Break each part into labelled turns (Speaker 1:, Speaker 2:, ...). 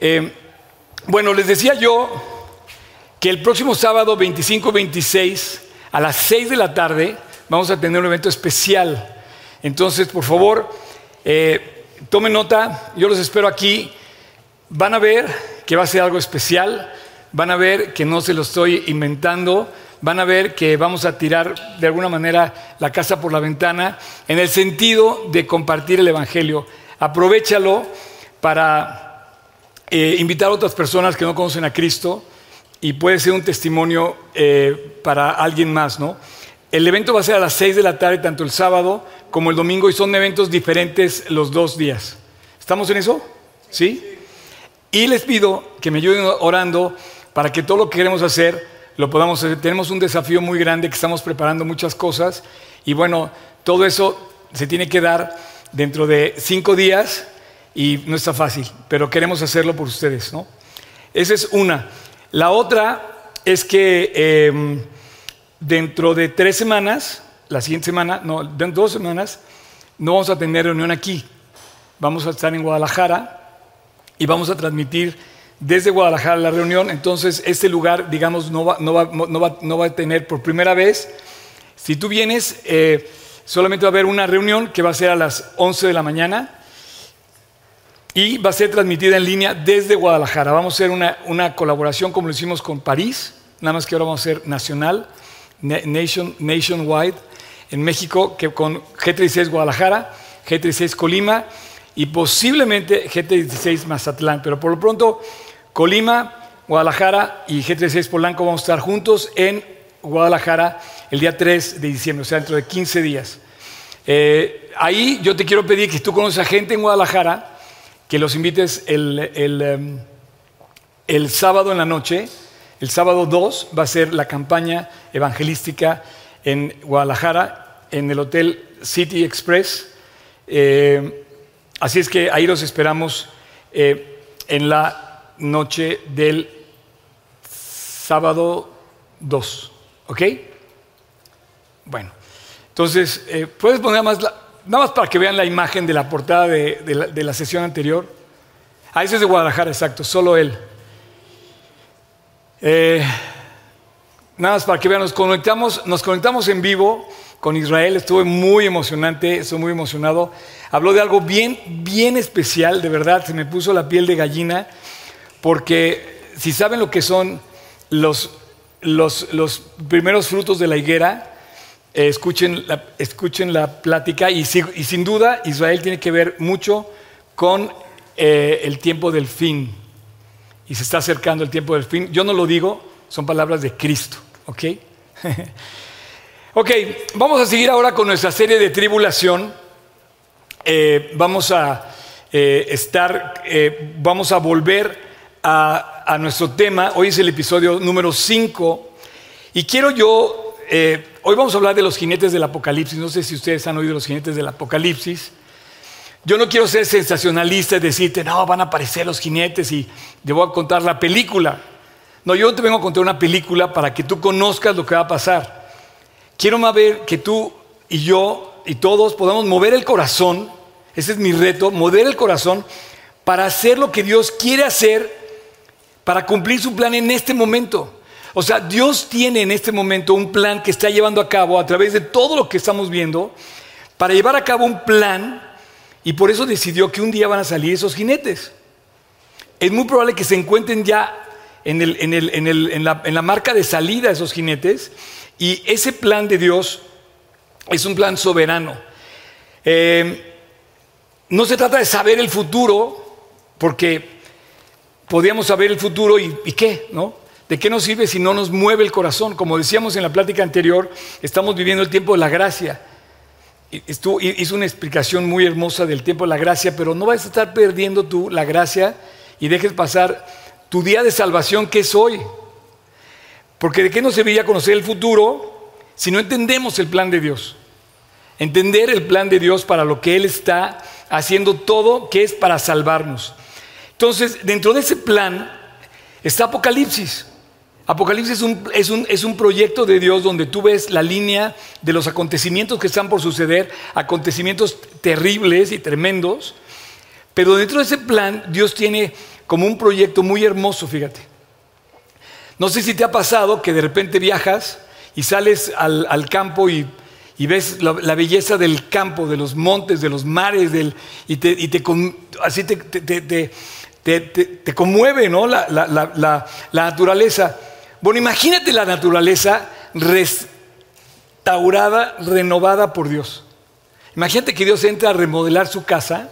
Speaker 1: Eh, bueno, les decía yo que el próximo sábado 25-26 a las 6 de la tarde vamos a tener un evento especial. Entonces, por favor, eh, tomen nota, yo los espero aquí. Van a ver que va a ser algo especial, van a ver que no se lo estoy inventando, van a ver que vamos a tirar de alguna manera la casa por la ventana en el sentido de compartir el Evangelio. Aprovechalo para eh, invitar a otras personas que no conocen a Cristo y puede ser un testimonio eh, para alguien más, ¿no? El evento va a ser a las 6 de la tarde, tanto el sábado como el domingo, y son eventos diferentes los dos días. ¿Estamos en eso? ¿Sí? Y les pido que me ayuden orando para que todo lo que queremos hacer lo podamos hacer. Tenemos un desafío muy grande que estamos preparando muchas cosas y bueno, todo eso se tiene que dar dentro de cinco días y no está fácil, pero queremos hacerlo por ustedes, ¿no? Esa es una. La otra es que em, dentro de tres semanas, la siguiente semana, no, de dos semanas, no vamos a tener reunión aquí. Vamos a estar en Guadalajara y vamos a transmitir desde Guadalajara la reunión. Entonces, este lugar, digamos, no va, no va, no va, no va a tener por primera vez. Si tú vienes, eh, solamente va a haber una reunión que va a ser a las 11 de la mañana y va a ser transmitida en línea desde Guadalajara. Vamos a hacer una, una colaboración como lo hicimos con París, nada más que ahora vamos a hacer nacional, nation, nationwide, en México, que con G36 Guadalajara, G36 Colima y posiblemente G36 Mazatlán. Pero por lo pronto, Colima, Guadalajara y G36 Polanco vamos a estar juntos en Guadalajara el día 3 de diciembre, o sea, dentro de 15 días. Eh, ahí yo te quiero pedir que tú conoces a gente en Guadalajara, que los invites el, el, em, el sábado en la noche. El sábado 2 va a ser la campaña evangelística en Guadalajara, en el Hotel City Express. Eh, Así es que ahí los esperamos eh, en la noche del sábado 2. ¿Ok? Bueno, entonces, eh, ¿puedes poner más, nada más para que vean la imagen de la portada de, la, sesión anterior? Ah, ese es de Guadalajara, exacto, solo él. Eh, nada más para que vean, nos conectamos, nos conectamos en vivo con Israel, estuve muy emocionante, estoy muy emocionado. Habló de algo bien, bien especial, de verdad, se me puso la piel de gallina, porque si saben lo que son los, los, primeros frutos de la higuera, escuchen, la, escuchen la plática y, y, sin duda Israel tiene que ver mucho con eh, el tiempo del fin. Y se está acercando el tiempo del fin. Yo no lo digo, son palabras de Cristo, ¿ok? Ok, vamos a seguir ahora con nuestra serie de tribulación. Eh, vamos a eh, estar, vamos a volver a, a, nuestro tema. Hoy es el episodio número 5. Y quiero yo, hoy vamos a hablar de los jinetes del Apocalipsis. No sé si ustedes han oído los jinetes del Apocalipsis. Yo no quiero ser sensacionalista y decirte, no, van a aparecer los jinetes y te voy a contar la película. No, yo te vengo a contar una película para que tú conozcas lo que va a pasar. Quiero más ver que tú y yo y todos podamos mover el corazón, ese es mi reto, mover el corazón para hacer lo que Dios quiere hacer, para cumplir su plan en este momento. O sea, Dios tiene en este momento un plan que está llevando a cabo a través de todo lo que estamos viendo, para llevar a cabo un plan, y por eso decidió que un día van a salir esos jinetes. Es muy probable que se encuentren ya en, la, marca de salida esos jinetes, y ese plan de Dios es un plan soberano. Eh, no se trata de saber el futuro, porque podríamos saber el futuro y, qué, ¿no? ¿De qué nos sirve si no nos mueve el corazón? Como decíamos en la plática anterior, estamos viviendo el tiempo de la gracia. hizo una explicación muy hermosa del tiempo de la gracia, pero no vas a estar perdiendo tú la gracia y dejes pasar tu día de salvación que es hoy. Porque de qué nos serviría conocer el futuro si no entendemos el plan de Dios. Entender el plan de Dios para lo que Él está haciendo todo, que es para salvarnos. Entonces, dentro de ese plan está Apocalipsis. Apocalipsis es un, es, un, proyecto de Dios donde tú ves la línea de los acontecimientos que están por suceder, acontecimientos terribles y tremendos, pero dentro de ese plan Dios tiene como un proyecto muy hermoso, fíjate. No sé si te ha pasado que de repente viajas y sales al, campo y, ves la, belleza del campo, de los montes, de los mares, del, y, te, y te, así te, te, conmueve ¿no? la, la, naturaleza. Bueno, imagínate la naturaleza restaurada, renovada por Dios. Imagínate que Dios entra a remodelar su casa.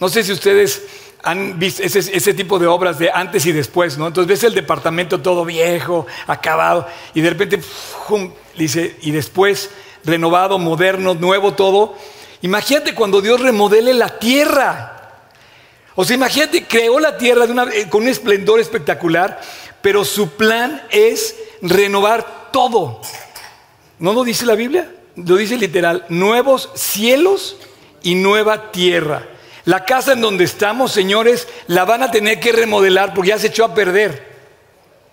Speaker 1: No sé si ustedes han visto ese, tipo de obras de antes y después, ¿no? Entonces ves el departamento todo viejo, acabado, y de repente, dice, y después renovado, moderno, nuevo todo. Imagínate cuando Dios remodele la tierra. O sea, imagínate, creó la tierra eh, con un esplendor espectacular, pero su plan es renovar todo. ¿No lo dice la Biblia? Lo dice literal, nuevos cielos y nueva tierra. La casa en donde estamos, señores, la van a tener que remodelar porque ya se echó a perder.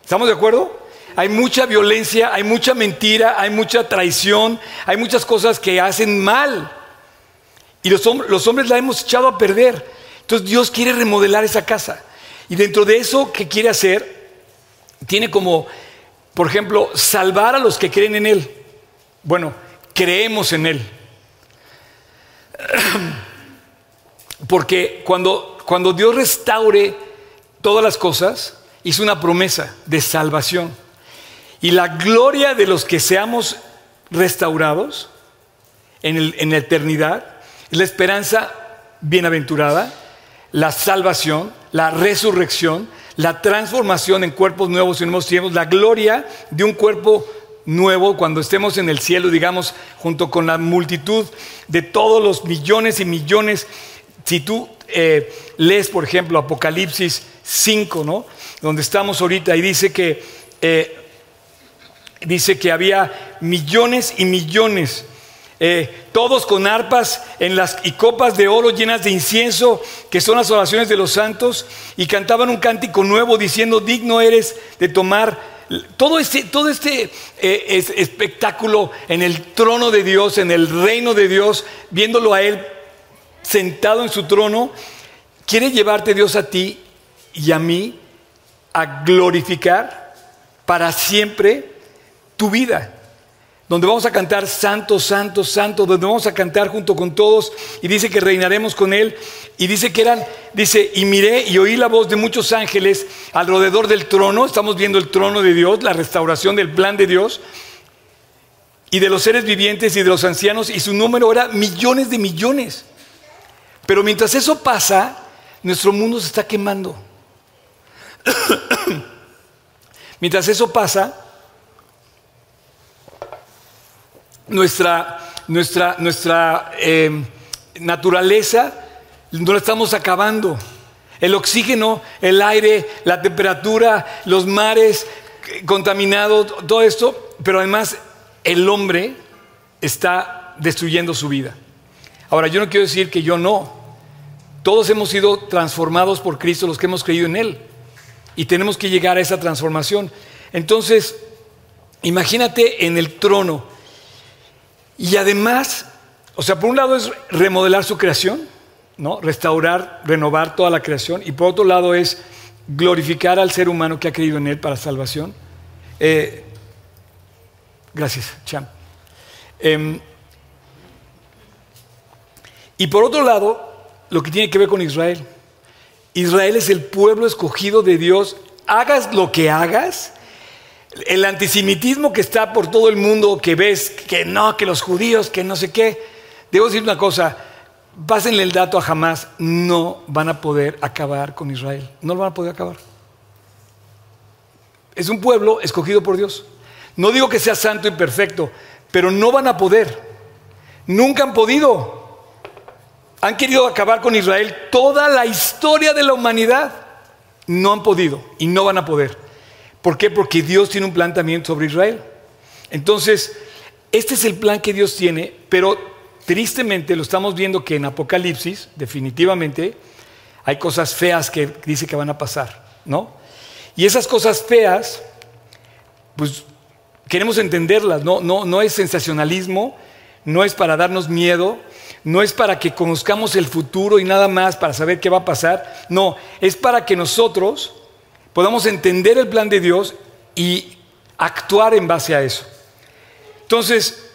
Speaker 1: ¿Estamos de acuerdo? Hay mucha violencia, hay mucha mentira, hay mucha traición, hay muchas cosas que hacen mal. Y los, hombres la hemos echado a perder. Entonces Dios quiere remodelar esa casa. Y dentro de eso que quiere hacer, tiene como, por ejemplo, salvar a los que creen en Él. Bueno, creemos en Él. Porque cuando, cuando Dios restaure todas las cosas, hizo una promesa de salvación. Y la gloria de los que seamos restaurados en, en la eternidad es la esperanza bienaventurada, la salvación, la resurrección, la transformación en cuerpos nuevos y nuevos tiempos, la gloria de un cuerpo nuevo cuando estemos en el cielo, digamos, junto con la multitud de todos los millones y millones si tú eh, lees, por ejemplo, Apocalipsis 5, ¿no? Donde estamos ahorita y dice que, eh, dice que había millones y millones, eh, todos con arpas en las, y copas de oro llenas de incienso, que son las oraciones de los santos, y cantaban un cántico nuevo diciendo, digno eres de tomar todo este, todo este espectáculo en el trono de Dios, en el reino de Dios, viéndolo a Él sentado en su trono, quiere llevarte Dios a ti y a mí a glorificar para siempre tu vida. Donde vamos a cantar Santo, Santo, Santo, donde vamos a cantar junto con todos y dice que reinaremos con Él. Y dice que eran, dice, y miré y oí la voz de muchos ángeles alrededor del trono. Estamos viendo el trono de Dios, la restauración del plan de Dios y de los seres vivientes y de los ancianos, y su número era millones de millones. Pero mientras eso pasa, nuestro mundo se está quemando. mientras eso pasa, nuestra, nuestra, nuestra em, naturaleza no la estamos acabando. El oxígeno, el aire, la temperatura, los mares contaminados, todo esto, pero además el hombre está destruyendo su vida. Ahora, yo no quiero decir que yo no, todos hemos sido transformados por Cristo, los que hemos creído en Él. Y tenemos que llegar a esa transformación. Entonces, imagínate en el trono. Y además, o sea, por un lado es remodelar su creación, ¿no? Restaurar, renovar toda la creación. Y por otro lado es glorificar al ser humano que ha creído en Él para salvación. Eh, gracias, Cham. Em, y por otro lado, lo que tiene que ver con Israel. Israel es el pueblo escogido de Dios. Hagas lo que hagas, el antisemitismo que está por todo el mundo, que ves que no, que los judíos, que no sé qué. Debo decir una cosa, pásenle el dato a jamás, no van a poder acabar con Israel. No lo van a poder acabar. Es un pueblo escogido por Dios. No digo que sea santo y perfecto, pero no van a poder. Nunca han podido. Han querido acabar con Israel toda la historia de la humanidad. No han podido y no van a poder. ¿Por qué? Porque Dios tiene un plan también sobre Israel. Entonces, este es el plan que Dios tiene, pero tristemente lo estamos viendo que en Apocalipsis, definitivamente, hay cosas feas que dice que van a pasar, ¿no? Y esas cosas feas, pues queremos entenderlas, no, no, no es sensacionalismo, no es para darnos miedo, no es para que conozcamos el futuro y nada más para saber qué va a pasar, no, es para que nosotros podamos entender el plan de Dios y actuar en base a eso. Entonces,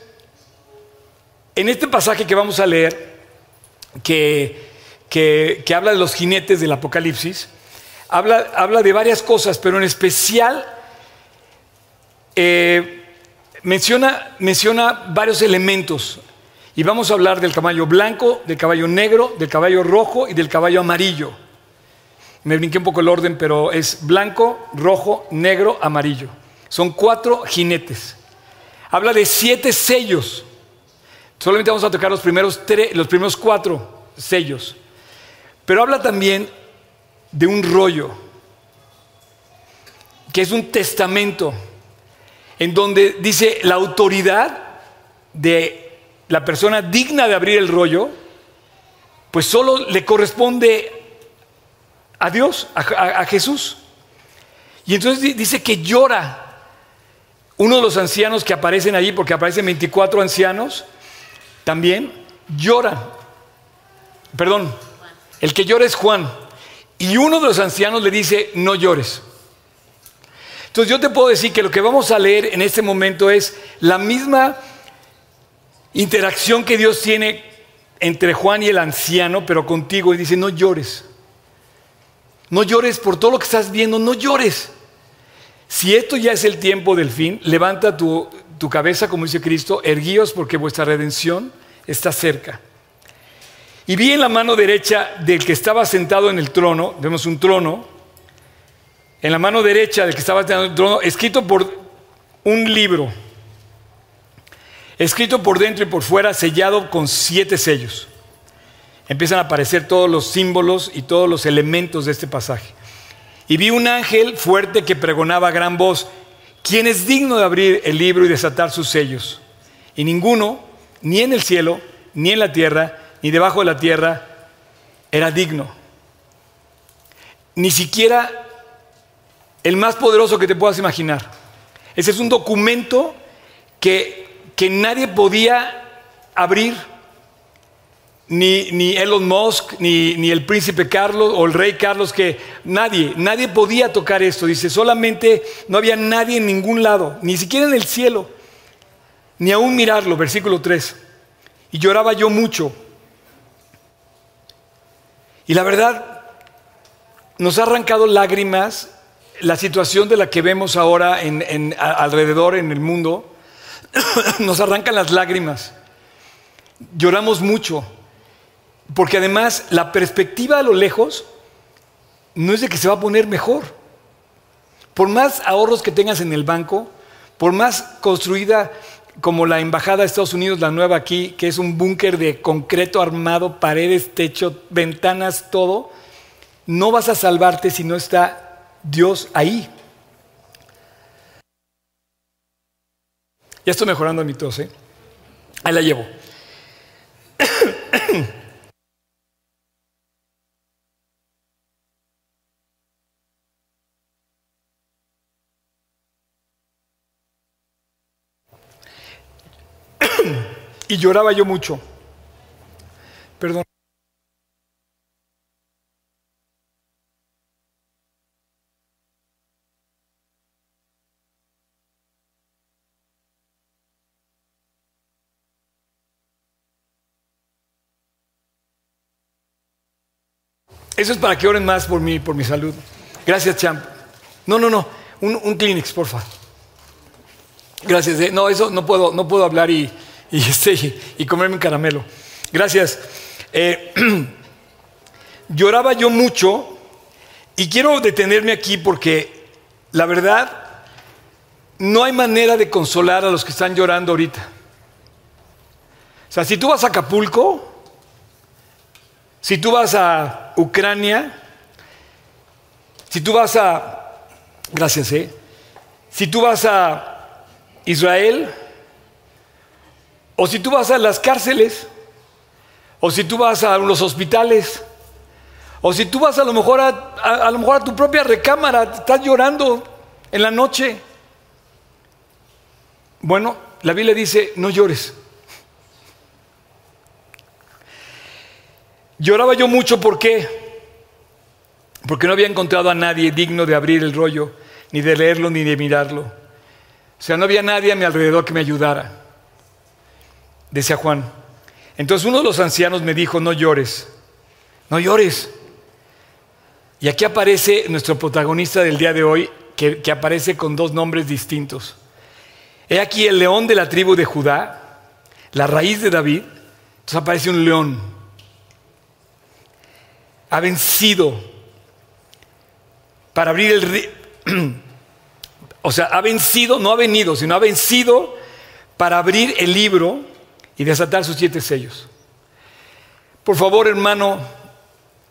Speaker 1: en este pasaje que vamos a leer, que, que, habla de los jinetes del Apocalipsis, habla, habla de varias cosas, pero en especial eh, menciona, menciona varios elementos. Y vamos a hablar del caballo blanco, del caballo negro, del caballo rojo y del caballo amarillo. Me brinqué un poco el orden, pero es blanco, rojo, negro, amarillo. Son cuatro jinetes. Habla de siete sellos. Solamente vamos a tocar los primeros, los primeros cuatro sellos. Pero habla también de un rollo, que es un testamento, en donde dice la autoridad de la persona digna de abrir el rollo, pues solo le corresponde a Dios, a, Jesús. Y entonces dice que llora uno de los ancianos que aparecen allí, porque aparecen 24 ancianos, también llora. Perdón, el que llora es Juan. Y uno de los ancianos le dice, no llores. Entonces yo te puedo decir que lo que vamos a leer en este momento es la misma interacción que Dios tiene entre Juan y el anciano, pero contigo, y dice, no llores. No llores por todo lo que estás viendo, no llores. Si esto ya es el tiempo del fin, levanta tu, cabeza, como dice Cristo, erguíos porque vuestra redención está cerca. Y vi en la mano derecha del que estaba sentado en el trono, vemos un trono, en la mano derecha del que estaba sentado en el trono, escrito por un libro, escrito por dentro y por fuera, sellado con siete sellos empiezan a aparecer todos los símbolos y todos los elementos de este pasaje. Y vi un ángel fuerte que pregonaba a gran voz, ¿quién es digno de abrir el libro y desatar sus sellos? Y ninguno, ni en el cielo, ni en la tierra, ni debajo de la tierra, era digno. Ni siquiera el más poderoso que te puedas imaginar. Ese es un documento que, que nadie podía abrir ni, Elon Musk, ni, ni, el príncipe Carlos o el rey Carlos, que nadie, nadie podía tocar esto. Dice, solamente no había nadie en ningún lado, ni siquiera en el cielo, ni aún mirarlo, versículo 3. Y lloraba yo mucho. Y la verdad, nos ha arrancado lágrimas la situación de la que vemos ahora en, alrededor en el mundo. nos arrancan las lágrimas. Lloramos mucho. Porque además la perspectiva a lo lejos no es de que se va a poner mejor. Por más ahorros que tengas en el banco, por más construida como la embajada de Estados Unidos, la nueva aquí, que es un búnker de concreto armado, paredes, techo, ventanas, todo, no vas a salvarte si no está Dios ahí. Ya estoy mejorando mi tos, ¿eh? Ahí la llevo. Y lloraba yo mucho. Perdón. Eso es para que oren más por mí, por mi salud. Gracias, Champ. No, no, no. Un, un Kleenex, porfa. Gracias. Eh. No, eso no puedo, no puedo hablar y, y, este, y comerme un caramelo. Gracias. Eh, lloraba yo mucho y quiero detenerme aquí porque la verdad no hay manera de consolar a los que están llorando ahorita. O sea, si tú vas a Acapulco, si tú vas a Ucrania, si tú vas a, gracias, ¿eh? si tú vas a Israel, o si tú vas a las cárceles, o si tú vas a los hospitales, o si tú vas a lo mejor a, lo mejor a tu propia recámara, estás llorando en la noche. Bueno, la Biblia dice, no llores. Lloraba yo mucho, ¿por qué? Porque no había encontrado a nadie digno de abrir el rollo, ni de leerlo, ni de mirarlo. O sea, no había nadie a mi alrededor que me ayudara, decía Juan. Entonces uno de los ancianos me dijo, no llores, no llores. Y aquí aparece nuestro protagonista del día de hoy, que, que aparece con dos nombres distintos. He aquí el león de la tribu de Judá, la raíz de David. Entonces aparece un león. Ha vencido para abrir el o sea, ha vencido, no ha venido, sino ha vencido para abrir el libro y desatar sus siete sellos. Por favor, hermano,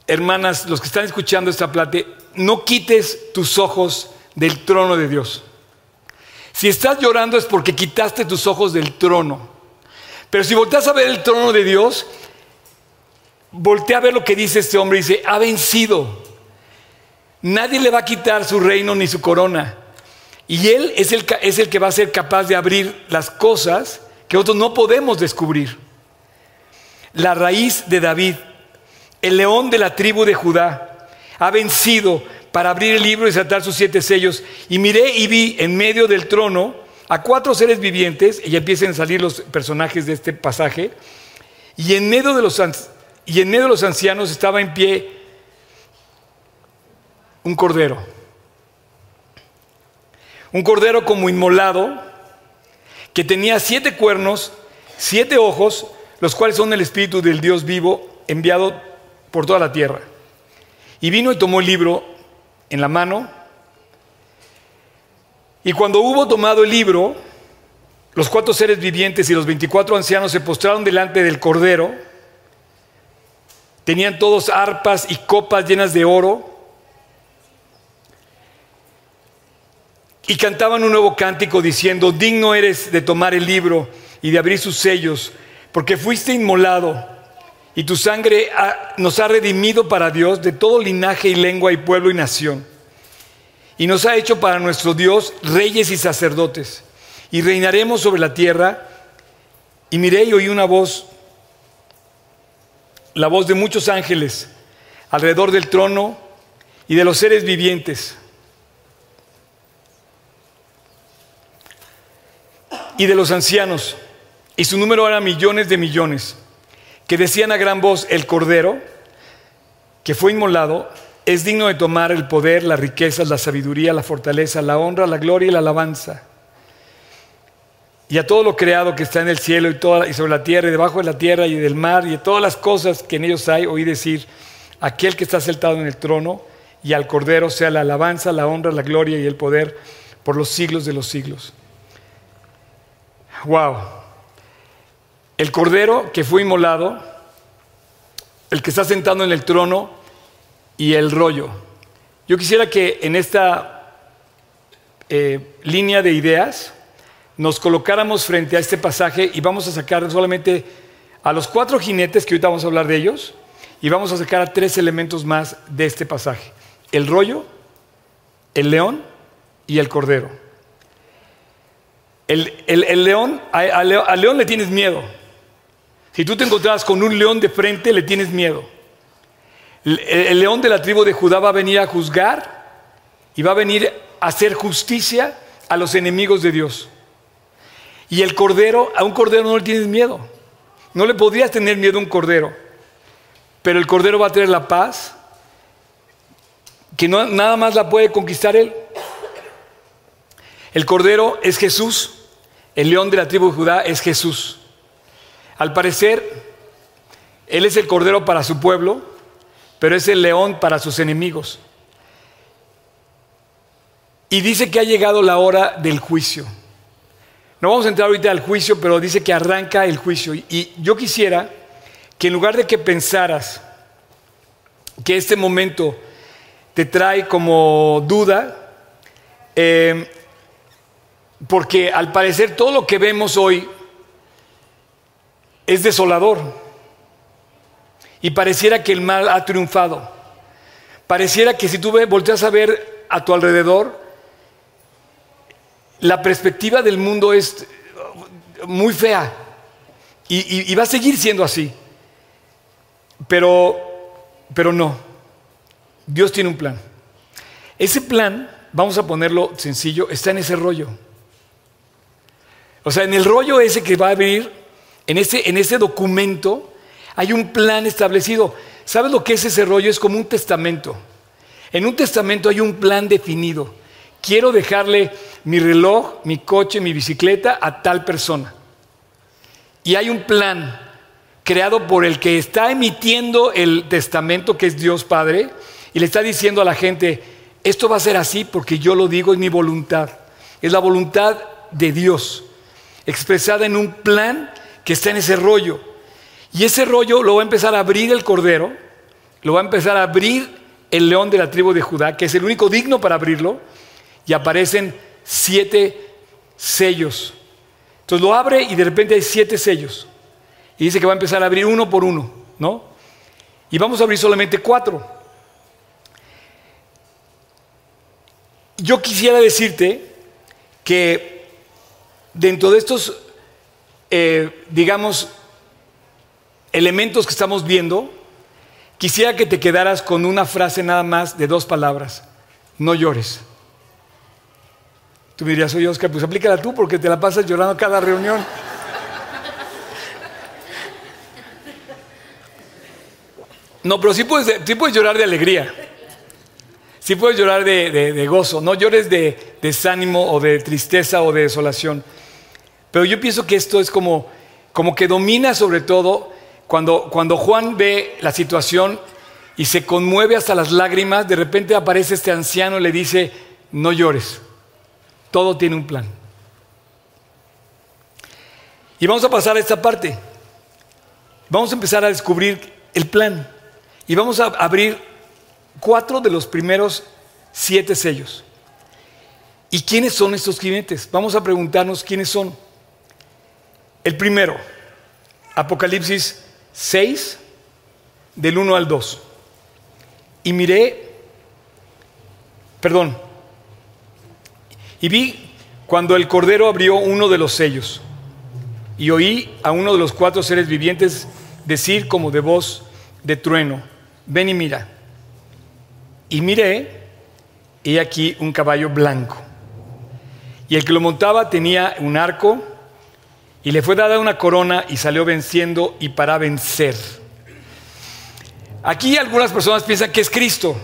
Speaker 1: hermanas, los que están escuchando esta plate, no quites tus ojos del trono de Dios. Si estás llorando es porque quitaste tus ojos del trono. Pero si volteas a ver el trono de Dios, voltea a ver lo que dice este hombre. Dice, ha vencido. Nadie le va a quitar su reino ni su corona. Y Él es el, es el que va a ser capaz de abrir las cosas que otros no podemos descubrir. La raíz de David, el león de la tribu de Judá, ha vencido para abrir el libro y saltar sus siete sellos. Y miré y vi en medio del trono a cuatro seres vivientes, y empiezan a salir los personajes de este pasaje, y en medio de los, y en medio de los ancianos estaba en pie un cordero. Un cordero como inmolado, que tenía siete cuernos, siete ojos, los cuales son el Espíritu del Dios vivo enviado por toda la tierra. Y vino y tomó el libro en la mano. Y cuando hubo tomado el libro, los cuatro seres vivientes y los veinticuatro ancianos se postraron delante del Cordero. Tenían todos arpas y copas llenas de oro. Y cantaban un nuevo cántico diciendo, digno eres de tomar el libro y de abrir sus sellos, porque fuiste inmolado y tu sangre nos ha redimido para Dios de todo linaje y lengua y pueblo y nación. Y nos ha hecho para nuestro Dios reyes y sacerdotes. Y reinaremos sobre la tierra. Y miré y oí una voz, la voz de muchos ángeles alrededor del trono y de los seres vivientes. Y de los ancianos. Y su número era millones de millones que decían a gran voz, el Cordero, que fue inmolado, es digno de tomar el poder, las riquezas, la sabiduría, la fortaleza, la honra, la gloria y la alabanza. Y a todo lo creado que está en el cielo y, toda, y sobre la tierra y debajo de la tierra y del mar y de todas las cosas que en ellos hay, oí decir, aquel que está sentado en el trono y al Cordero sea la alabanza, la honra, la gloria y el poder por los siglos de los siglos. Wow. El cordero que fue inmolado, el que está sentado en el trono y el rollo. Yo quisiera que en esta eh, línea de ideas nos colocáramos frente a este pasaje y vamos a sacar solamente a los cuatro jinetes, que ahorita vamos a hablar de ellos, y vamos a sacar a tres elementos más de este pasaje. El rollo, el león y el cordero. El, león, al león le tienes miedo. Si tú te encontrabas con un león de frente, le tienes miedo. El, león de la tribu de Judá va a venir a juzgar y va a venir a hacer justicia a los enemigos de Dios. Y el cordero, a un cordero no le tienes miedo. No le podrías tener miedo a un cordero. Pero el cordero va a tener la paz que nada más la puede conquistar él. El cordero es Jesús. El león de la tribu de Judá es Jesús. Al parecer, Él es el cordero para su pueblo, pero es el león para sus enemigos. Y dice que ha llegado la hora del juicio. No vamos a entrar ahorita al juicio, pero dice que arranca el juicio. Y yo quisiera que en lugar de que pensaras que este momento te trae como duda, eh, porque al parecer todo lo que vemos hoy es desolador. Y pareciera que el mal ha triunfado. Pareciera que si tú volteas a ver a tu alrededor, la perspectiva del mundo es muy fea. Y, va a seguir siendo así. Pero, pero no. Dios tiene un plan. Ese plan, vamos a ponerlo sencillo, está en ese rollo. O sea, en el rollo ese que va a abrir, en ese, en documento, hay un plan establecido. ¿Sabes lo que es ese rollo? Es como un testamento. En un testamento hay un plan definido. Quiero dejarle mi reloj, mi coche, mi bicicleta a tal persona. Y hay un plan creado por el que está emitiendo el testamento, que es Dios Padre, y le está diciendo a la gente, esto va a ser así porque yo lo digo, es mi voluntad. Es la voluntad de Dios, expresada en un plan que está en ese rollo. Y ese rollo lo va a empezar a abrir el Cordero, lo va a empezar a abrir el león de la tribu de Judá, que es el único digno para abrirlo, y aparecen siete sellos. Entonces lo abre y de repente hay siete sellos. Y dice que va a empezar a abrir uno por uno, ¿no? Y vamos a abrir solamente cuatro. Yo quisiera decirte que dentro de estos, eh, digamos, elementos que estamos viendo, quisiera que te quedaras con una frase nada más de dos palabras. No llores. Tú me dirías, oye Oscar, pues aplícala tú porque te la pasas llorando cada reunión. No, pero sí puedes, puedes llorar de alegría. Sí puedes llorar de, gozo. No llores de desánimo o de tristeza o de desolación. Pero yo pienso que esto es como, como que domina sobre todo cuando, cuando Juan ve la situación y se conmueve hasta las lágrimas. De repente aparece este anciano y le dice, no llores. Todo tiene un plan. Y vamos a pasar a esta parte. Vamos a empezar a descubrir el plan. Y vamos a abrir cuatro de los primeros siete sellos. ¿Y quiénes son estos clientes? Vamos a preguntarnos quiénes son. El primero, Apocalipsis 6, del 1 al 2. Y miré, perdón, y vi cuando el Cordero abrió uno de los sellos. Y oí a uno de los cuatro seres vivientes decir como de voz de trueno, ven y mira. Y miré, y aquí un caballo blanco. Y el que lo montaba tenía un arco, y le fue dada una corona y salió venciendo y para vencer. Aquí algunas personas piensan que es Cristo,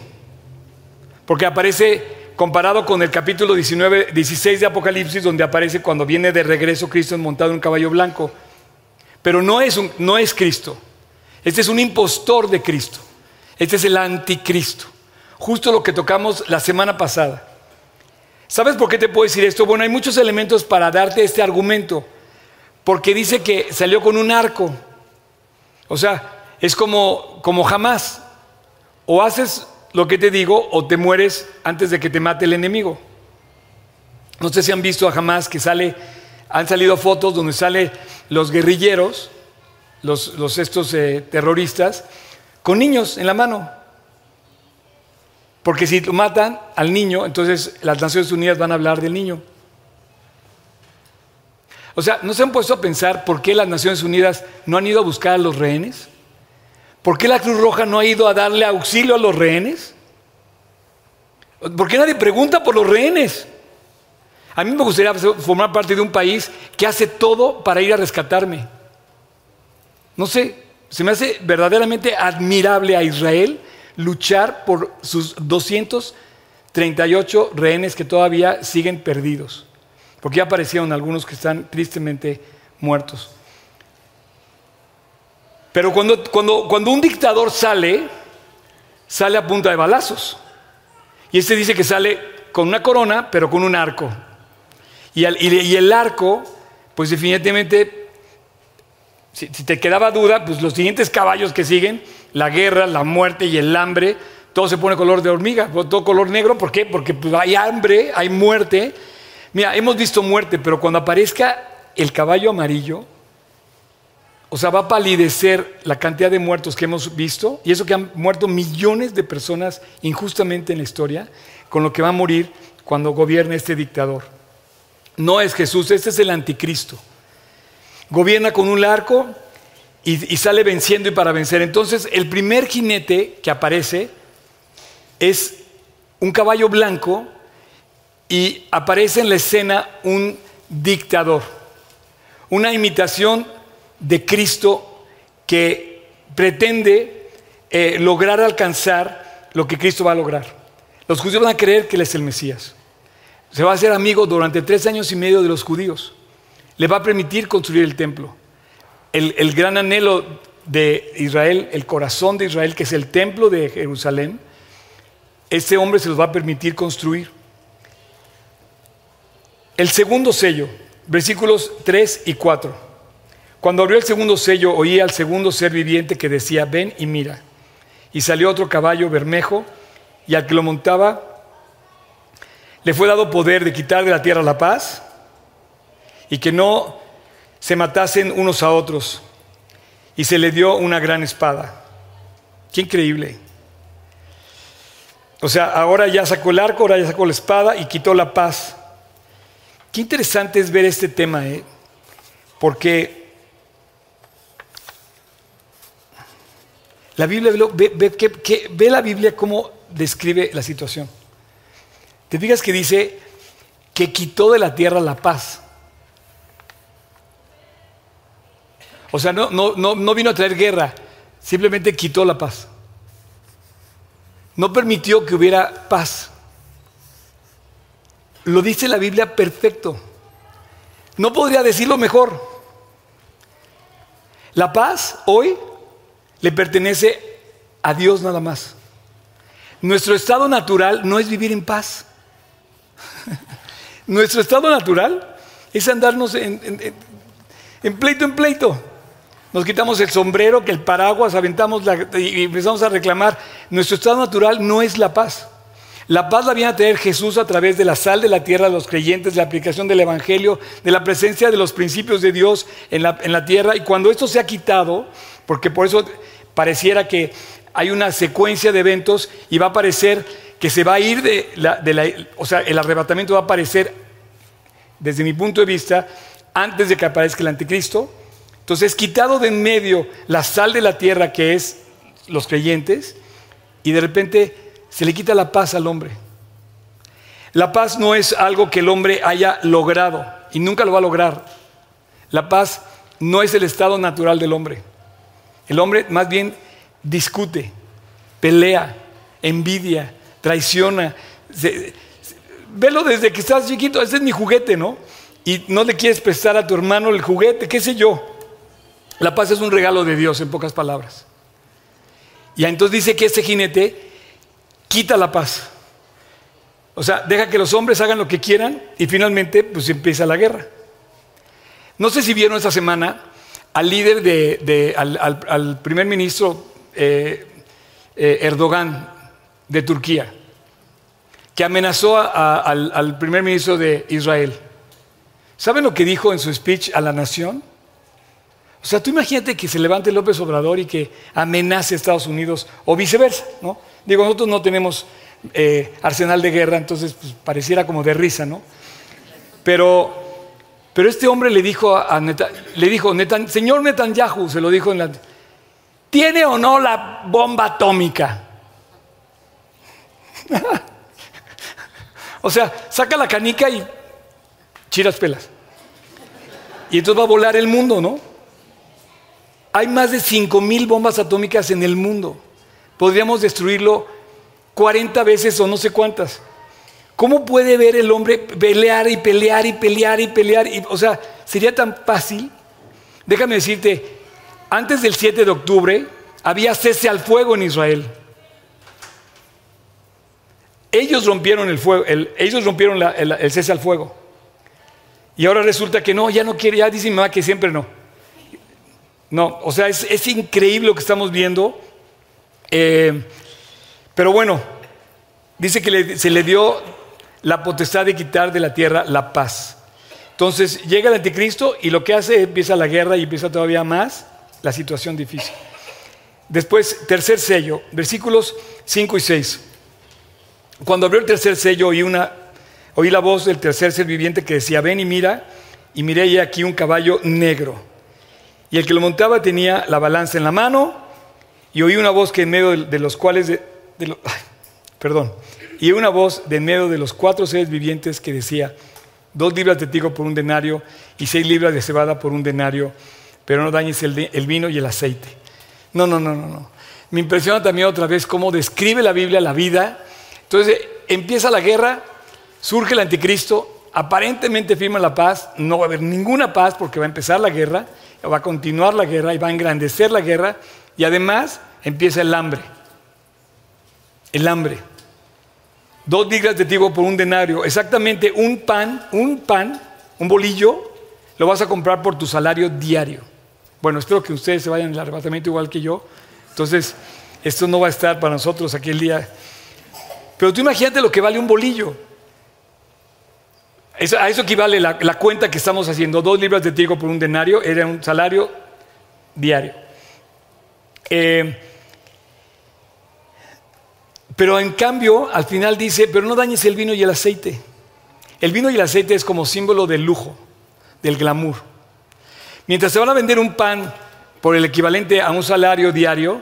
Speaker 1: porque aparece comparado con el capítulo 19, 16 de Apocalipsis, donde aparece cuando viene de regreso Cristo montado en un caballo blanco. Pero no es, no es Cristo. Este es un impostor de Cristo. Este es el anticristo. Justo lo que tocamos la semana pasada. ¿Sabes por qué te puedo decir esto? Bueno, hay muchos elementos para darte este argumento. Porque dice que salió con un arco. O sea, es como, como jamás. O haces lo que te digo o te mueres antes de que te mate el enemigo. No sé si han visto a jamás que sale, han salido fotos donde sale los guerrilleros, los, estos eh, terroristas, con niños en la mano. Porque si matan al niño, entonces las Naciones Unidas van a hablar del niño. O sea, ¿no se han puesto a pensar por qué las Naciones Unidas no han ido a buscar a los rehenes? ¿Por qué la Cruz Roja no ha ido a darle auxilio a los rehenes? ¿Por qué nadie pregunta por los rehenes? A mí me gustaría formar parte de un país que hace todo para ir a rescatarme. No sé, se me hace verdaderamente admirable a Israel luchar por sus 238 rehenes que todavía siguen perdidos. Porque ya aparecieron algunos que están tristemente muertos. Pero cuando, cuando, cuando un dictador sale, sale a punta de balazos. Y este dice que sale con una corona, pero con un arco. Y, el arco, pues definitivamente, si, te quedaba duda, pues los siguientes caballos que siguen, la guerra, la muerte y el hambre, todo se pone color de hormiga, todo color negro. ¿Por qué? Porque pues, hay hambre, hay muerte. Mira, hemos visto muerte, pero cuando aparezca el caballo amarillo, o sea, va a palidecer la cantidad de muertos que hemos visto, y eso que han muerto millones de personas injustamente en la historia, con lo que va a morir cuando gobierne este dictador. No es Jesús, este es el anticristo. Gobierna con un arco y, y sale venciendo y para vencer. Entonces, el primer jinete que aparece es un caballo blanco y aparece en la escena un dictador, una imitación de Cristo que pretende eh, lograr alcanzar lo que Cristo va a lograr. Los judíos van a creer que Él es el Mesías. Se va a hacer amigo durante tres años y medio de los judíos. Le va a permitir construir el templo. El, el gran anhelo de Israel, el corazón de Israel, que es el templo de Jerusalén, ese hombre se los va a permitir construir. El segundo sello, versículos 3 y 4. Cuando abrió el segundo sello, oí al segundo ser viviente que decía, ven y mira. Y salió otro caballo bermejo, y al que lo montaba le fue dado poder de quitar de la tierra la paz y que no se matasen unos a otros. Y se le dio una gran espada. Qué increíble. O sea, ahora ya sacó el arco, ahora ya sacó la espada y quitó la paz. Qué interesante es ver este tema, ¿eh? porque la Biblia ve, la Biblia cómo describe la situación. Te digas que dice que quitó de la tierra la paz. O sea, no, no, no, no vino a traer guerra, simplemente quitó la paz. No permitió que hubiera paz. Lo dice la Biblia perfecto. No podría decirlo mejor. La paz hoy le pertenece a Dios nada más. Nuestro estado natural no es vivir en paz. Nuestro estado natural es andarnos en, pleito en pleito. Nos quitamos el sombrero, que el paraguas, aventamos y empezamos a reclamar. Nuestro estado natural no es la paz. La paz la viene a tener Jesús a través de la sal de la tierra de los creyentes, la aplicación del Evangelio, de la presencia de los principios de Dios en la, en la tierra. Y cuando esto se ha quitado, porque por eso pareciera que hay una secuencia de eventos y va a parecer que se va a ir de la, de la, o sea, el arrebatamiento va a aparecer, desde mi punto de vista, antes de que aparezca el anticristo. Entonces, quitado de en medio la sal de la tierra que es los creyentes, y de repente se le quita la paz al hombre. La paz no es algo que el hombre haya logrado y nunca lo va a lograr. La paz no es el estado natural del hombre. El hombre más bien discute, pelea, envidia, traiciona. velo desde que estás chiquito, ese es mi juguete, ¿no? Y no le quieres prestar a tu hermano el juguete, qué sé yo. La paz es un regalo de Dios, en pocas palabras. Y entonces dice que este jinete quita la paz. O sea, deja que los hombres hagan lo que quieran y finalmente pues empieza la guerra. No sé si vieron esta semana al líder de, al, primer ministro eh, eh, Erdogan de Turquía, que amenazó al, primer ministro de Israel. ¿Saben lo que dijo en su speech a la nación? O sea, tú imagínate que se levante López Obrador y que amenace a Estados Unidos o viceversa, ¿no? Digo, nosotros no tenemos eh, arsenal de guerra, entonces pues, pareciera como de risa, ¿no? Pero, pero este hombre le dijo a, le dijo, señor Netanyahu, se lo dijo en la, ¿tiene o no la bomba atómica? o sea, saca la canica y chiras pelas. Y entonces va a volar el mundo, ¿no? Hay más de 5 mil bombas atómicas en el mundo podríamos destruirlo 40 veces o no sé cuántas. ¿Cómo puede ver el hombre pelear y pelear y pelear y pelear? o sea, sería tan fácil. Déjame decirte, antes del 7 de octubre había cese al fuego en Israel. Ellos rompieron el fuego, ellos rompieron el, cese al fuego. Y ahora resulta que no, ya no quiere, ya dice mi mamá que siempre no. No, o sea, es, es increíble lo que estamos viendo. Eh, pero bueno, dice que se le dio la potestad de quitar de la tierra la paz. Entonces llega el anticristo y lo que hace empieza la guerra y empieza todavía más la situación difícil. Después, tercer sello, versículos 5 y 6. Cuando abrió el tercer sello oí, una, oí la voz del tercer ser viviente que decía, ven y mira, y miré aquí un caballo negro. Y el que lo montaba tenía la balanza en la mano y oí una voz que en medio de, los cuales, de, perdón, y una voz de en medio de los cuatro seres vivientes que decía, dos libras de trigo por un denario y seis libras de cebada por un denario, pero no dañes el, el vino y el aceite. No, no, no, no, no. Me impresiona también otra vez cómo describe la Biblia la vida. Entonces empieza la guerra, surge el anticristo, aparentemente firma la paz, no va a haber ninguna paz porque va a empezar la guerra, va a continuar la guerra y va a engrandecer la guerra y además empieza el hambre. El hambre. Dos libras de trigo por un denario, exactamente un pan, un pan, un bolillo, lo vas a comprar por tu salario diario. Bueno, espero que ustedes se vayan al arrebatamiento igual que yo. Entonces, esto no va a estar para nosotros aquel día. Pero tú imagínate lo que vale un bolillo. a eso equivale la, la, cuenta que estamos haciendo. Dos libras de trigo por un denario era un salario diario. Eh, pero en cambio, al final dice, pero no dañes el vino y el aceite. El vino y el aceite es como símbolo del lujo, del glamour. Mientras se van a vender un pan por el equivalente a un salario diario,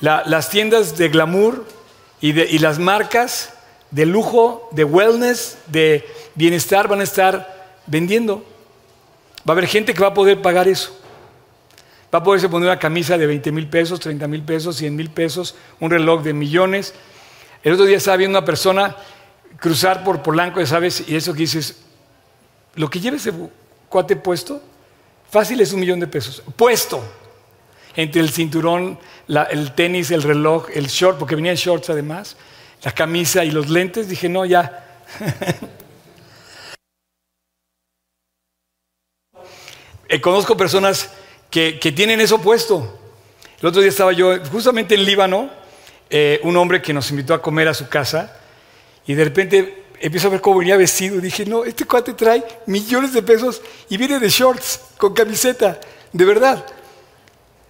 Speaker 1: las tiendas de glamour y, y las marcas de lujo, de wellness, de bienestar van a estar vendiendo. Va a haber gente que va a poder pagar eso. Va a poderse poner una camisa de 20 mil pesos, 30 mil pesos, 100 mil pesos, un reloj de millones. El otro día estaba viendo una persona cruzar por Polanco, ¿sabes? Y eso que dices, lo que lleva ese cuate puesto, fácil es un millón de pesos. Puesto. Entre el cinturón, el tenis, el reloj, el short, porque venía en shorts además, la camisa y los lentes, dije, no, ya. Eh, conozco personas que, tienen eso puesto. El otro día estaba yo justamente en Líbano, eh, un hombre que nos invitó a comer a su casa, y de repente empiezo a ver cómo venía vestido. Y dije, no, este cuate trae millones de pesos y viene de shorts, con camiseta, de verdad.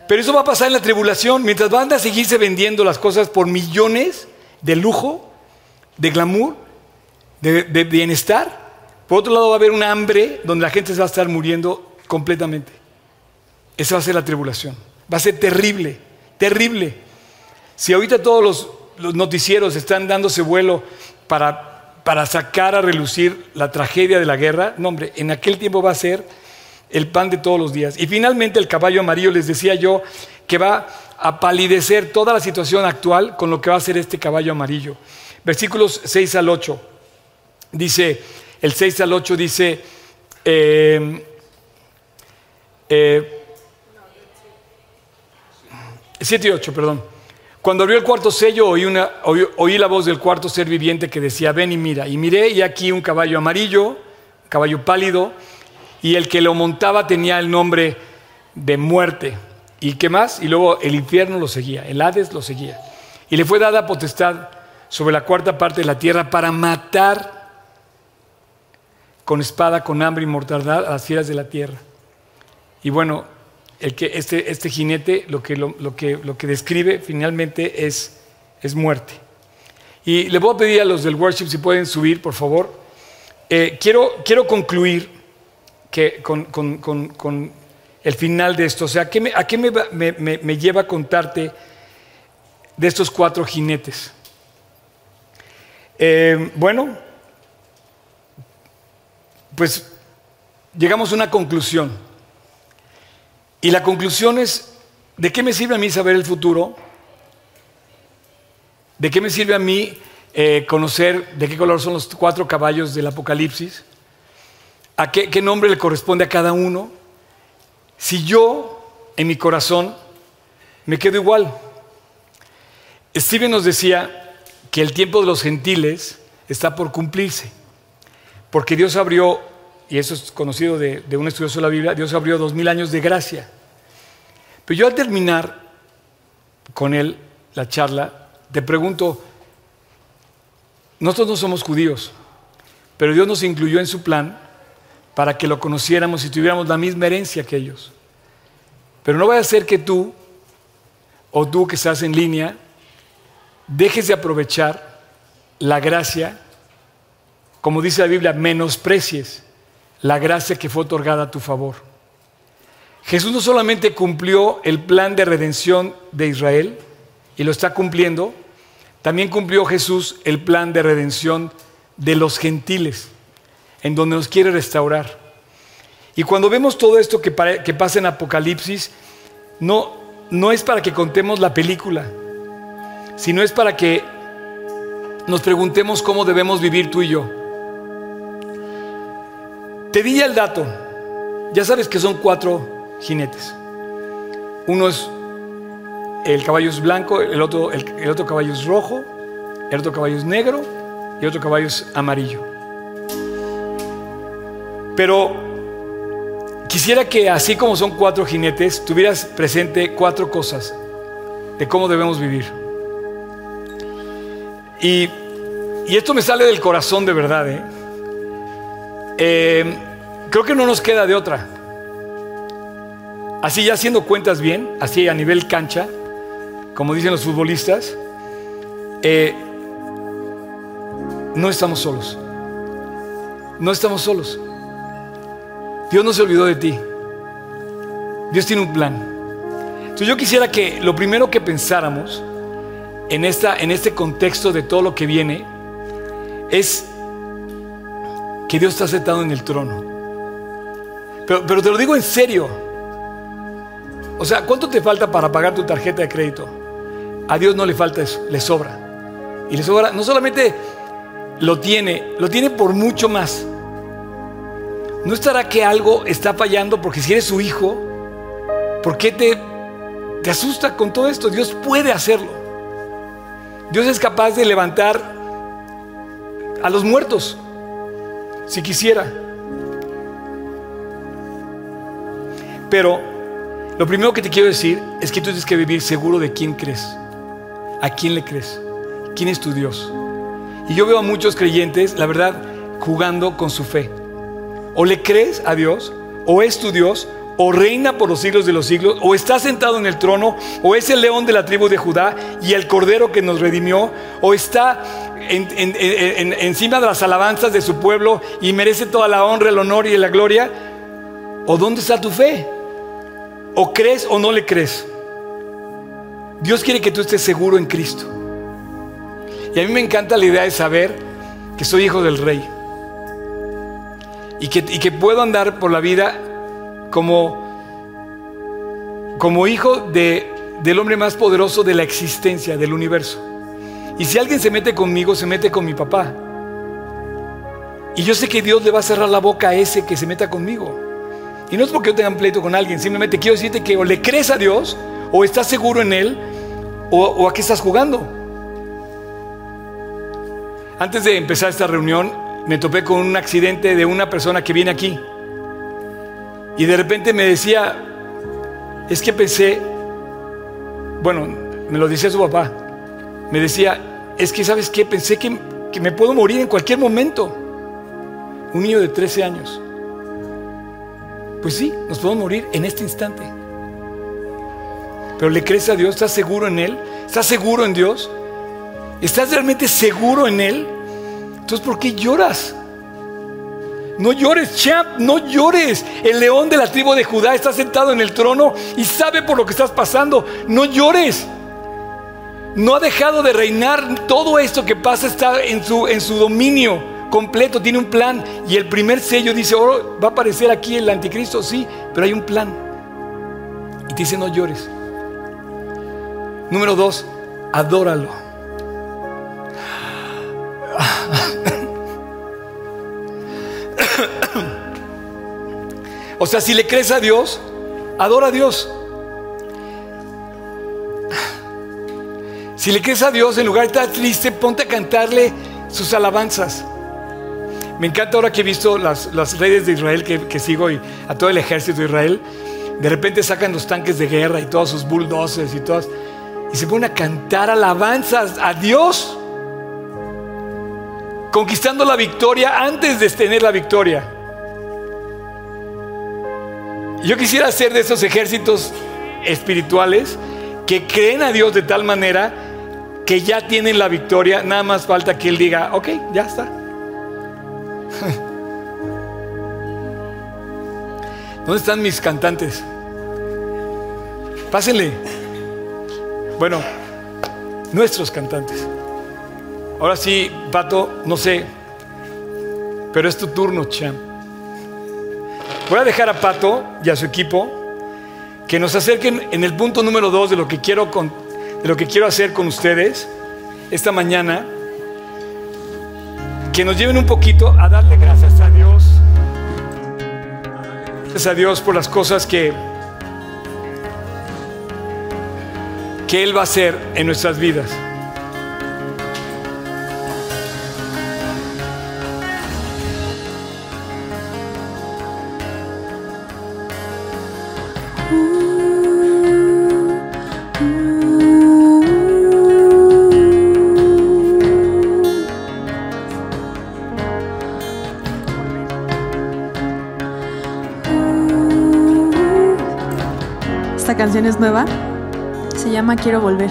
Speaker 1: Pero eso va a pasar en la tribulación, mientras van a seguirse vendiendo las cosas por millones de lujo, de glamour, de, de bienestar. Por otro lado va a haber un hambre donde la gente se va a estar muriendo completamente. Esa va a ser la tribulación. Va a ser terrible, terrible. Si ahorita todos los, noticieros están dándose vuelo para, para sacar a relucir la tragedia de la guerra, no hombre, en aquel tiempo va a ser el pan de todos los días. Y finalmente el caballo amarillo, les decía yo, que va a palidecer toda la situación actual con lo que va a ser este caballo amarillo. Versículos 6 al 8. Dice, el 6 al 8 dice, eh, eh, 7 y 8, perdón. Cuando abrió el cuarto sello, oí, una, oí, la voz del cuarto ser viviente que decía, ven y mira. Y miré y aquí un caballo amarillo, un caballo pálido, y el que lo montaba tenía el nombre de muerte. ¿Y qué más? Y luego el infierno lo seguía, el Hades lo seguía. Y le fue dada potestad sobre la cuarta parte de la tierra para matar con espada, con hambre y mortandad a las fieras de la tierra. Y bueno, el que este, este jinete lo que, lo, que, lo que describe finalmente es, es muerte. Y le voy a pedir a los del worship si pueden subir, por favor. Eh, quiero, quiero concluir que con, con, con, el final de esto. O sea, ¿a qué, me, a qué me, me, me, lleva a contarte de estos cuatro jinetes? Eh, bueno, pues llegamos a una conclusión. Y la conclusión es, ¿de qué me sirve a mí saber el futuro? ¿De qué me sirve a mí eh, conocer de qué color son los cuatro caballos del Apocalipsis? ¿A qué, qué nombre le corresponde a cada uno? Si yo, en mi corazón, me quedo igual. Steven nos decía que el tiempo de los gentiles está por cumplirse, porque Dios abrió y eso es conocido de, un estudioso de la Biblia, Dios abrió dos mil años de gracia. Pero yo al terminar con él la charla, te pregunto, nosotros no somos judíos, pero Dios nos incluyó en su plan para que lo conociéramos y tuviéramos la misma herencia que ellos. Pero no vaya a ser que tú, o tú que estás en línea, dejes de aprovechar la gracia, como dice la Biblia, menosprecies la gracia que fue otorgada a tu favor. Jesús no solamente cumplió el plan de redención de Israel, y lo está cumpliendo, también cumplió Jesús el plan de redención de los gentiles, en donde nos quiere restaurar. Y cuando vemos todo esto que, pasa en Apocalipsis, no, no es para que contemos la película, sino es para que nos preguntemos cómo debemos vivir tú y yo. Te di el dato. Ya sabes que son cuatro jinetes. Uno es el caballo es blanco, el otro, el, otro caballo es rojo, el otro caballo es negro y otro caballo es amarillo. Pero quisiera que así como son cuatro jinetes, tuvieras presente cuatro cosas de cómo debemos vivir. Y, esto me sale del corazón de verdad. ¿eh? Eh, creo que no nos queda de otra. Así ya haciendo cuentas bien, así a nivel cancha, como dicen los futbolistas, eh, no estamos solos. No estamos solos. Dios no se olvidó de ti. Dios tiene un plan. Entonces yo quisiera que lo primero que pensáramos en, esta, en este contexto de todo lo que viene es que Dios está sentado en el trono. Pero, te lo digo en serio. O sea, ¿cuánto te falta para pagar tu tarjeta de crédito? A Dios no le falta eso, le sobra. Y le sobra, no solamente lo tiene, lo tiene por mucho más. ¿No estará que algo está fallando porque si eres su hijo, ¿por qué te, te asusta con todo esto? Dios puede hacerlo. Dios es capaz de levantar a los muertos, si quisiera. Pero lo primero que te quiero decir es que tú tienes que vivir seguro de quién crees. ¿A quién le crees? ¿Quién es tu Dios? Y yo veo a muchos creyentes, la verdad, jugando con su fe. O le crees a Dios, o es tu Dios, o reina por los siglos de los siglos, o está sentado en el trono, o es el león de la tribu de Judá y el cordero que nos redimió, o está encima de las alabanzas de su pueblo y merece toda la honra, el honor y la gloria. ¿O dónde está tu fe? ¿O crees o no le crees? Dios quiere que tú estés seguro en Cristo. Y a mí me encanta la idea de saber que soy hijo del rey. Y que, puedo andar por la vida como, como hijo de, del hombre más poderoso de la existencia, del universo. Y si alguien se mete conmigo, se mete con mi papá. Y yo sé que Dios le va a cerrar la boca a ese que se meta conmigo. Y no es porque yo tenga un pleito con alguien, simplemente quiero decirte que o le crees a Dios o estás seguro en Él, o, a qué estás jugando. Antes de empezar esta reunión, me topé con un accidente de una persona que viene aquí. Y de repente me decía, es que pensé, bueno, me lo decía su papá, me decía, es que sabes qué, pensé que, que me puedo morir en cualquier momento. Un niño de 13 años. Pues sí, nos podemos morir en este instante. Pero le crees a Dios, ¿estás seguro en Él? ¿Estás seguro en Dios? ¿Estás realmente seguro en Él? Entonces, ¿por qué lloras? No llores, champ, no llores. El león de la tribu de Judá está sentado en el trono y sabe por lo que estás pasando. No llores. No ha dejado de reinar. Todo esto que pasa está en su, en su dominio completo. Tiene un plan. Y el primer sello dice, oh, va a aparecer aquí el anticristo. Sí, pero hay un plan. Y te dice, no llores. Número dos, adóralo. o sea, si le crees a Dios, adora a Dios. Si le crees a Dios, en lugar de estar triste, ponte a cantarle sus alabanzas. Me encanta ahora que he visto las, las redes de Israel que, que, sigo y a todo el ejército de Israel. De repente sacan los tanques de guerra y todos sus bulldozers y todas y se ponen a cantar alabanzas a Dios, conquistando la victoria antes de tener la victoria. Yo quisiera ser de esos ejércitos espirituales que creen a Dios de tal manera que ya tienen la victoria, nada más falta que Él diga, ok, ya está. ¿Dónde están mis cantantes? Pásenle. Bueno, nuestros cantantes. Ahora sí, Pato, no sé, pero es tu turno, Cham. Voy a dejar a Pato y a su equipo que nos acerquen en el punto número dos de lo que quiero, con, lo que quiero hacer con ustedes esta mañana. Que nos lleven un poquito a darle gracias a Dios. Gracias a Dios por las cosas que, que Él va a hacer en nuestras vidas.
Speaker 2: Canción es nueva. Se llama Quiero volver.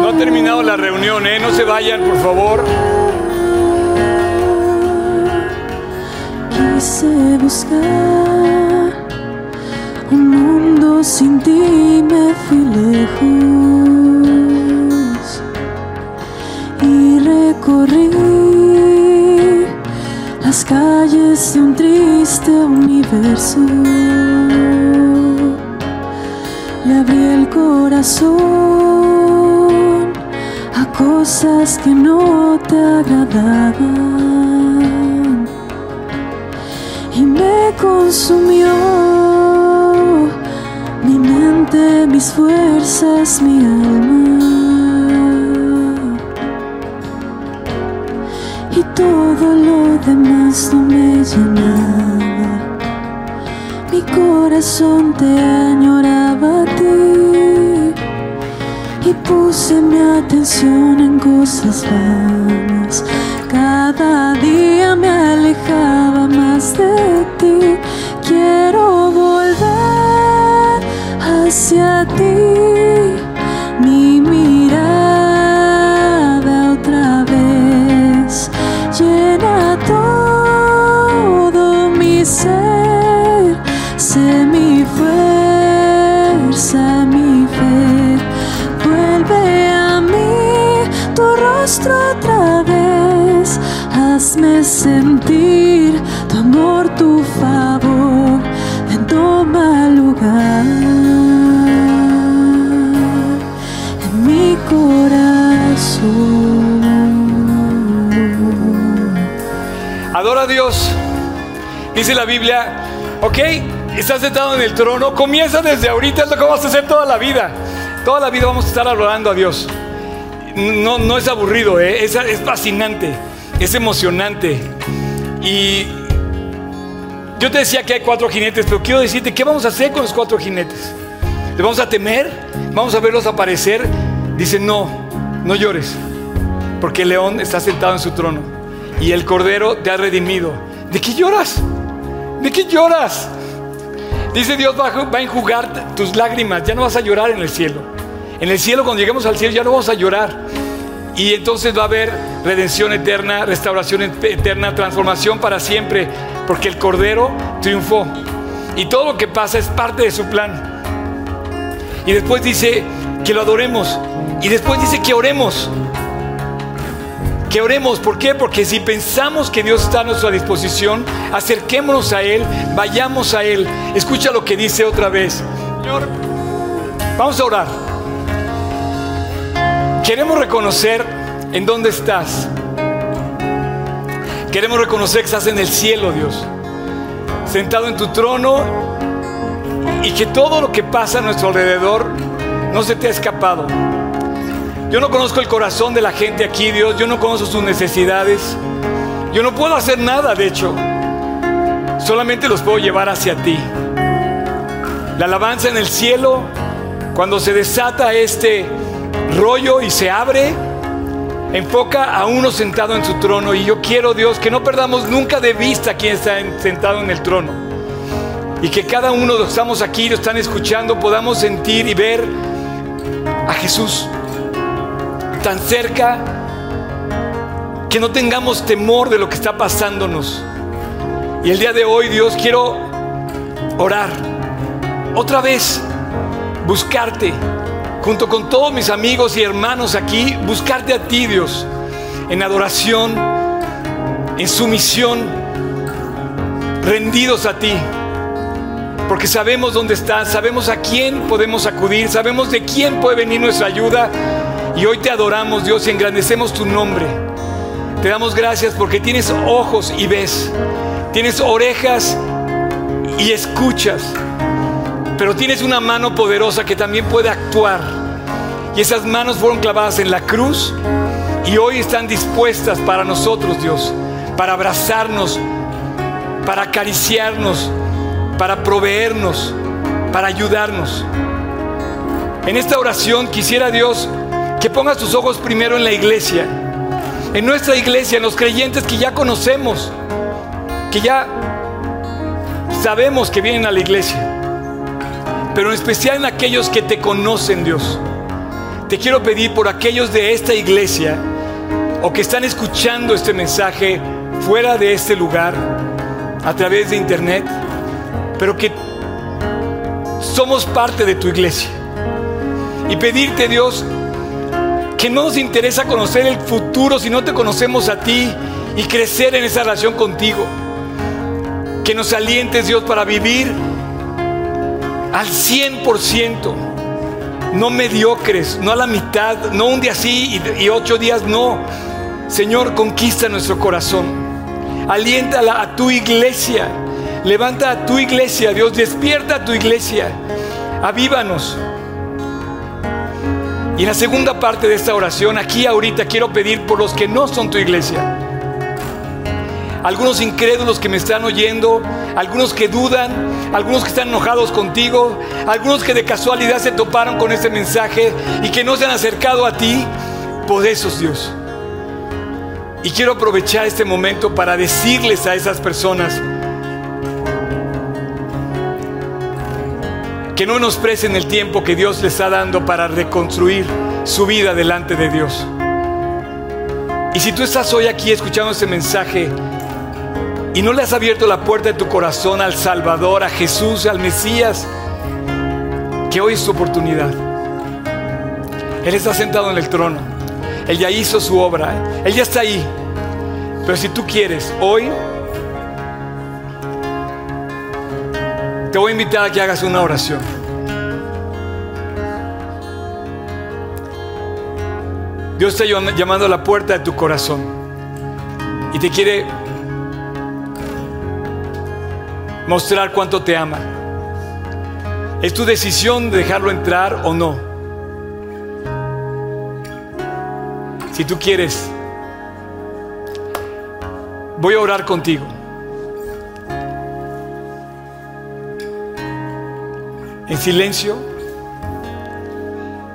Speaker 1: No ha terminado la reunión, ¿eh? No se vayan, por favor.
Speaker 3: Quise buscar un mundo sin ti, me fui lejos y recorrí calles de un triste universo. Le abrí el corazón a cosas que no te agradaban y me consumió mi mente, mis fuerzas, mi alma. Demás no me llenaba. Mi corazón te añoraba a ti y puse mi atención en cosas vanas. Cada día me alejaba
Speaker 1: Dice la Biblia, ok, estás sentado en el trono, comienza desde ahorita, es lo que vamos a hacer toda la vida. Toda la vida vamos a estar adorando a Dios. No, no es aburrido, ¿eh? es, es fascinante, es emocionante. Y yo te decía que hay cuatro jinetes, pero quiero decirte, ¿qué vamos a hacer con los cuatro jinetes? ¿Le vamos a temer? ¿Vamos a verlos aparecer? Dice, no, no llores, porque el león está sentado en su trono y el cordero te ha redimido. ¿De qué lloras? ¿De qué lloras? Dice Dios va a, enjugar tus lágrimas, ya no vas a llorar en el cielo. En el cielo, cuando lleguemos al cielo, ya no vamos a llorar. Y entonces va a haber redención eterna, restauración eterna, transformación para siempre, porque el Cordero triunfó. Y todo lo que pasa es parte de su plan. Y después dice que lo adoremos. Y después dice que oremos. Que oremos. ¿Por qué? Porque si pensamos que Dios está a nuestra disposición, acerquémonos a Él, vayamos a Él. Escucha lo que dice otra vez. Señor, vamos a orar. Queremos reconocer en dónde estás. Queremos reconocer que estás en el cielo, Dios. Sentado en tu trono y que todo lo que pasa a nuestro alrededor no se te ha escapado. Yo no conozco el corazón de la gente aquí, Dios. Yo no conozco sus necesidades. Yo no puedo hacer nada, de hecho. Solamente los puedo llevar hacia ti. La alabanza en el cielo, cuando se desata este rollo y se abre, enfoca a uno sentado en su trono. Y yo quiero, Dios, que no perdamos nunca de vista quién está sentado en el trono. Y que cada uno de los que estamos aquí, lo están escuchando, podamos sentir y ver a Jesús tan cerca que no tengamos temor de lo que está pasándonos. Y el día de hoy, Dios, quiero orar, otra vez buscarte, junto con todos mis amigos y hermanos aquí, buscarte a ti, Dios, en adoración, en sumisión, rendidos a ti. Porque sabemos dónde estás, sabemos a quién podemos acudir, sabemos de quién puede venir nuestra ayuda. Y hoy te adoramos, Dios, y engrandecemos tu nombre. Te damos gracias porque tienes ojos y ves, tienes orejas y escuchas pero tienes una mano poderosa que también puede actuar. Y esas manos fueron clavadas en la cruz y hoy están dispuestas para nosotros, Dios, para abrazarnos, para acariciarnos, para proveernos, para ayudarnos. En esta oración quisiera Dios que pongas tus ojos primero en la iglesia, en nuestra iglesia, en los creyentes que ya conocemos, que ya sabemos que vienen a la iglesia pero en especial en aquellos que te conocen, Dios. Te quiero pedir por aquellos de esta iglesia o que están escuchando este mensaje fuera de este lugar, a través de internet, pero que somos parte de tu iglesia. Y pedirte, Dios, que no nos interesa conocer el futuro si no te conocemos a ti y crecer en esa relación contigo. Que nos alientes, Dios, para vivir al 100%, no mediocres, no a la mitad, no un día sí y, ocho días no. Señor, conquista nuestro corazón. Aliéntala a tu iglesia. Levanta a tu iglesia, Dios, despierta a tu iglesia. Avívanos. Y en la segunda parte de esta oración, aquí ahorita quiero pedir por los que no son tu iglesia algunos incrédulos que me están oyendo, algunos que dudan, algunos que están enojados contigo, algunos que de casualidad se toparon con este mensaje y que no se han acercado a ti, por esos Dios. Y quiero aprovechar este momento para decirles a esas personas que no menosprecen el tiempo que Dios les está dando para reconstruir su vida delante de Dios. Y si tú estás hoy aquí escuchando este mensaje y no le has abierto la puerta de tu corazón al Salvador, a Jesús, al Mesías, que hoy es tu oportunidad. Él está sentado en el trono. Él ya hizo su obra. Él ya está ahí. Pero si tú quieres, hoy te voy a invitar a que hagas una oración. Dios está llamando a la puerta de tu corazón y te quiere mostrar cuánto te ama. Es tu decisión de dejarlo entrar o no. Si tú quieres, voy a orar contigo. En silencio,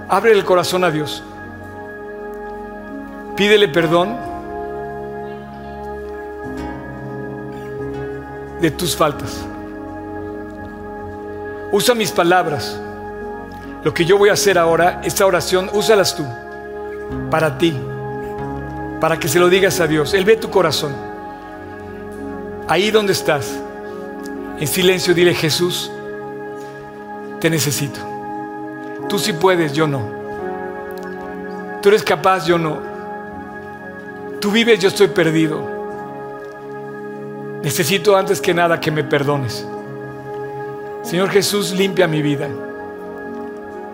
Speaker 1: abre el corazón a Dios. Pídele perdón de tus faltas. Usa mis palabras. Lo que yo voy a hacer ahora, esta oración, úsalas tú, para ti, para que se lo digas a Dios. Él ve tu corazón. Ahí donde estás, en silencio, dile Jesús, te necesito. Tú sí puedes, yo no. Tú eres capaz, yo no. Tú vives, yo estoy perdido. Necesito antes que nada que me perdones. Señor Jesús, limpia mi vida.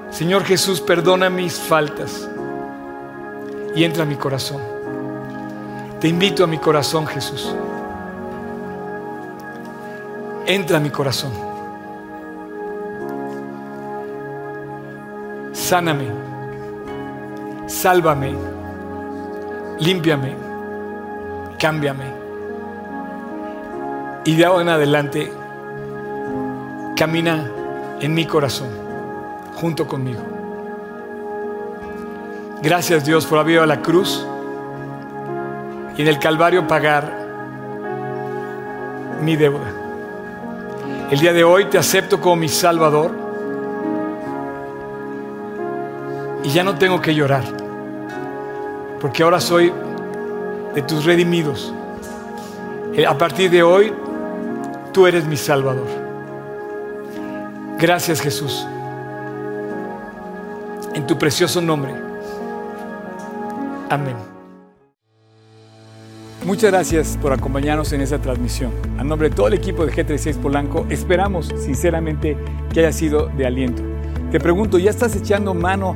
Speaker 1: Señor Jesús, perdona mis faltas y entra a mi corazón. Te invito a mi corazón, Jesús. Entra a mi corazón. Sáname. Sálvame. Límpiame. Cámbiame. Y de ahora en adelante, camina en mi corazón, junto conmigo. Gracias Dios por haber ido a la cruz y en el Calvario pagar mi deuda. El día de hoy te acepto como mi Salvador y ya no tengo que llorar, porque ahora soy de tus redimidos. A partir de hoy tú eres mi Salvador. Gracias Jesús. En tu precioso nombre. Amén. Muchas gracias por acompañarnos en esta transmisión. A nombre de todo el equipo de G36 Polanco, esperamos sinceramente que haya sido de aliento. Te pregunto, ¿ya estás echando mano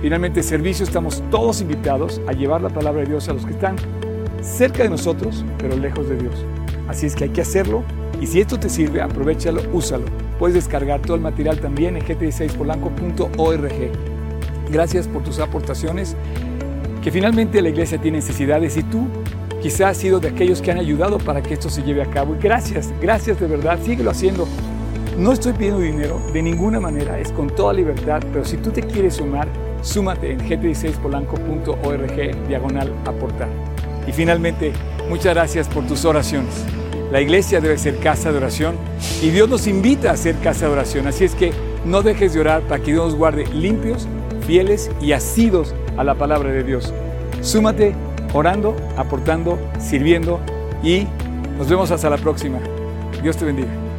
Speaker 1: Finalmente, servicio, estamos todos invitados a llevar la palabra de Dios a los que están cerca de nosotros, pero lejos de Dios. Así es que hay que hacerlo y si esto te sirve, aprovechalo, úsalo. Puedes descargar todo el material también en gt16polanco.org. Gracias por tus aportaciones, que finalmente la iglesia tiene necesidades y tú quizás has sido de aquellos que han ayudado para que esto se lleve a cabo. Gracias, gracias de verdad, síguelo haciendo. No estoy pidiendo dinero de ninguna manera, es con toda libertad, pero si tú te quieres sumar, súmate en gt16polanco.org diagonal aportar. Y finalmente, muchas gracias por tus oraciones. La iglesia debe ser casa de oración y Dios nos invita a ser casa de oración. Así es que no dejes de orar para que Dios nos guarde limpios, fieles y asidos a la palabra de Dios. Súmate orando, aportando, sirviendo y nos vemos hasta la próxima. Dios te bendiga.